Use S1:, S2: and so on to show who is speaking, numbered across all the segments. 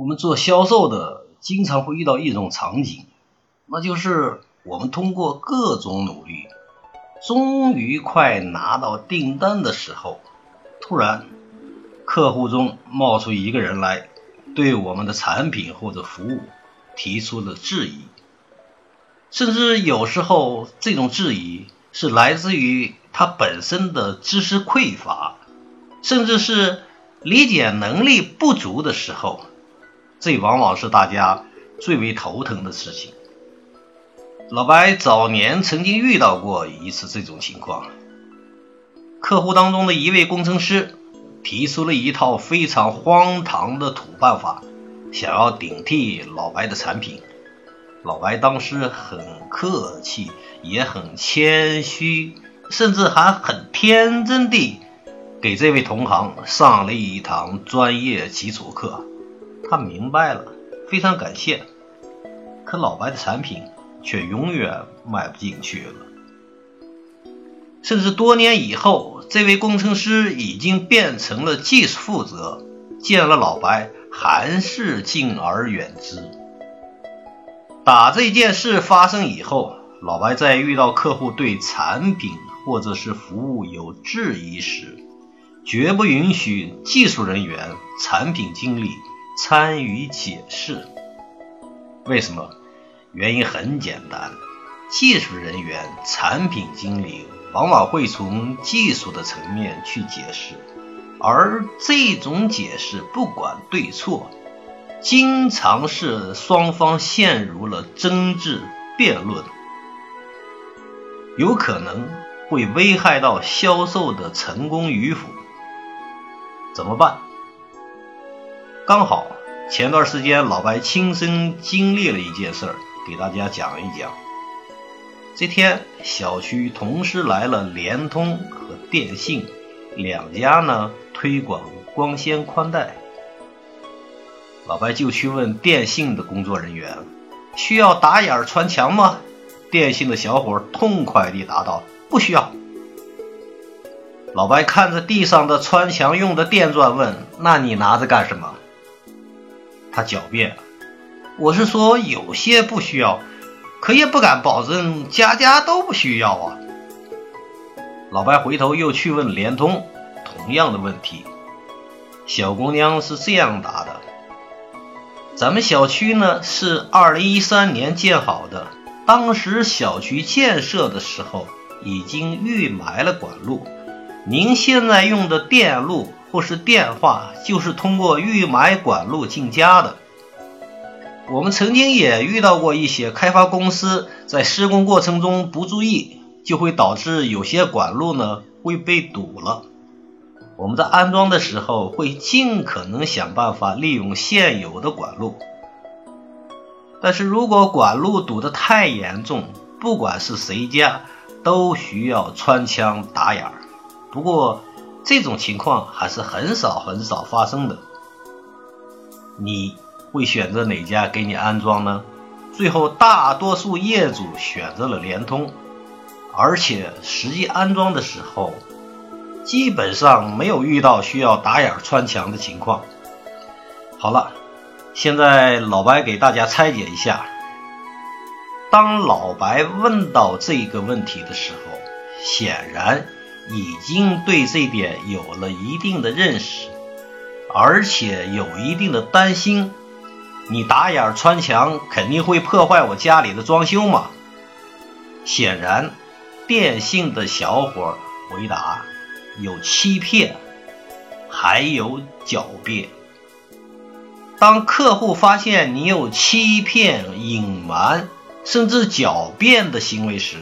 S1: 我们做销售的经常会遇到一种场景，那就是我们通过各种努力，终于快拿到订单的时候，突然客户中冒出一个人来，对我们的产品或者服务提出了质疑，甚至有时候这种质疑是来自于他本身的知识匮乏，甚至是理解能力不足的时候。这往往是大家最为头疼的事情。老白早年曾经遇到过一次这种情况，客户当中的一位工程师提出了一套非常荒唐的土办法，想要顶替老白的产品。老白当时很客气，也很谦虚，甚至还很天真地给这位同行上了一堂专业基础课。他明白了，非常感谢，可老白的产品却永远卖不进去了。甚至多年以后，这位工程师已经变成了技术负责，见了老白还是敬而远之。打这件事发生以后，老白在遇到客户对产品或者是服务有质疑时，绝不允许技术人员、产品经理。参与解释，为什么？原因很简单，技术人员、产品经理往往会从技术的层面去解释，而这种解释不管对错，经常是双方陷入了争执辩论，有可能会危害到销售的成功与否。怎么办？刚好前段时间老白亲身经历了一件事儿，给大家讲一讲。这天小区同时来了联通和电信两家呢，推广光纤宽带。老白就去问电信的工作人员：“需要打眼穿墙吗？”电信的小伙痛快地答道：“不需要。”老白看着地上的穿墙用的电钻问：“那你拿着干什么？”他狡辩：“我是说有些不需要，可也不敢保证家家都不需要啊。”老白回头又去问联通同样的问题，小姑娘是这样答的：“咱们小区呢是二零一三年建好的，当时小区建设的时候已经预埋了管路，您现在用的电路。”或是电话，就是通过预埋管路进家的。我们曾经也遇到过一些开发公司在施工过程中不注意，就会导致有些管路呢会被堵了。我们在安装的时候会尽可能想办法利用现有的管路，但是如果管路堵得太严重，不管是谁家都需要穿墙打眼儿。不过，这种情况还是很少很少发生的。你会选择哪家给你安装呢？最后大多数业主选择了联通，而且实际安装的时候，基本上没有遇到需要打眼穿墙的情况。好了，现在老白给大家拆解一下。当老白问到这个问题的时候，显然。已经对这点有了一定的认识，而且有一定的担心。你打眼穿墙，肯定会破坏我家里的装修嘛？显然，电信的小伙回答有欺骗，还有狡辩。当客户发现你有欺骗、隐瞒，甚至狡辩的行为时，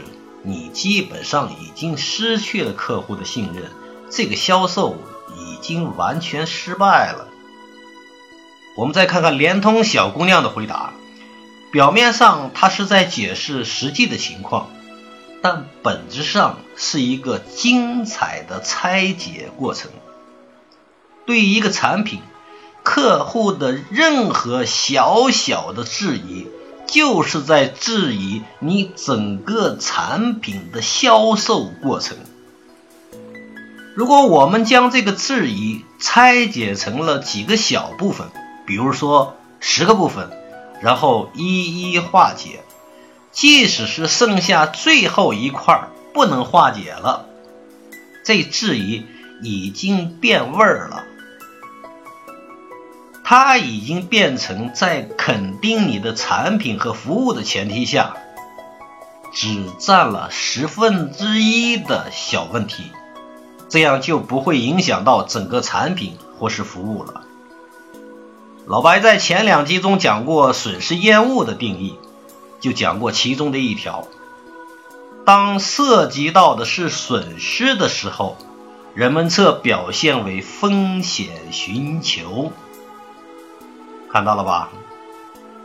S1: 你基本上已经失去了客户的信任，这个销售已经完全失败了。我们再看看联通小姑娘的回答，表面上她是在解释实际的情况，但本质上是一个精彩的拆解过程。对于一个产品，客户的任何小小的质疑。就是在质疑你整个产品的销售过程。如果我们将这个质疑拆解成了几个小部分，比如说十个部分，然后一一化解。即使是剩下最后一块不能化解了，这质疑已经变味儿了。它已经变成在肯定你的产品和服务的前提下，只占了十分之一的小问题，这样就不会影响到整个产品或是服务了。老白在前两集中讲过损失厌恶的定义，就讲过其中的一条：当涉及到的是损失的时候，人们则表现为风险寻求。看到了吧？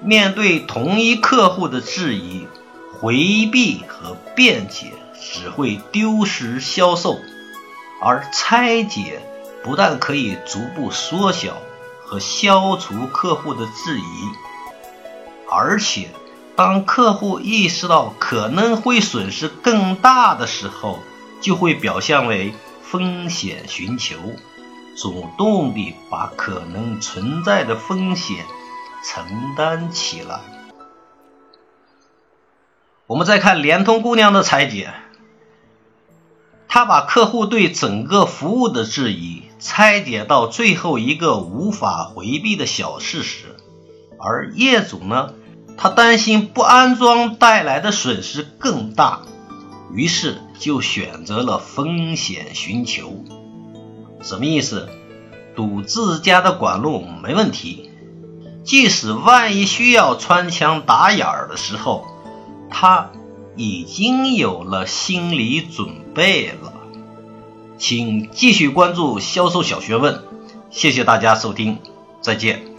S1: 面对同一客户的质疑、回避和辩解，只会丢失销售；而拆解不但可以逐步缩小和消除客户的质疑，而且当客户意识到可能会损失更大的时候，就会表现为风险寻求。主动地把可能存在的风险承担起来。我们再看联通姑娘的拆解，她把客户对整个服务的质疑拆解到最后一个无法回避的小事实，而业主呢，他担心不安装带来的损失更大，于是就选择了风险寻求。什么意思？堵自家的管路没问题，即使万一需要穿墙打眼儿的时候，他已经有了心理准备了。请继续关注销售小学问，谢谢大家收听，再见。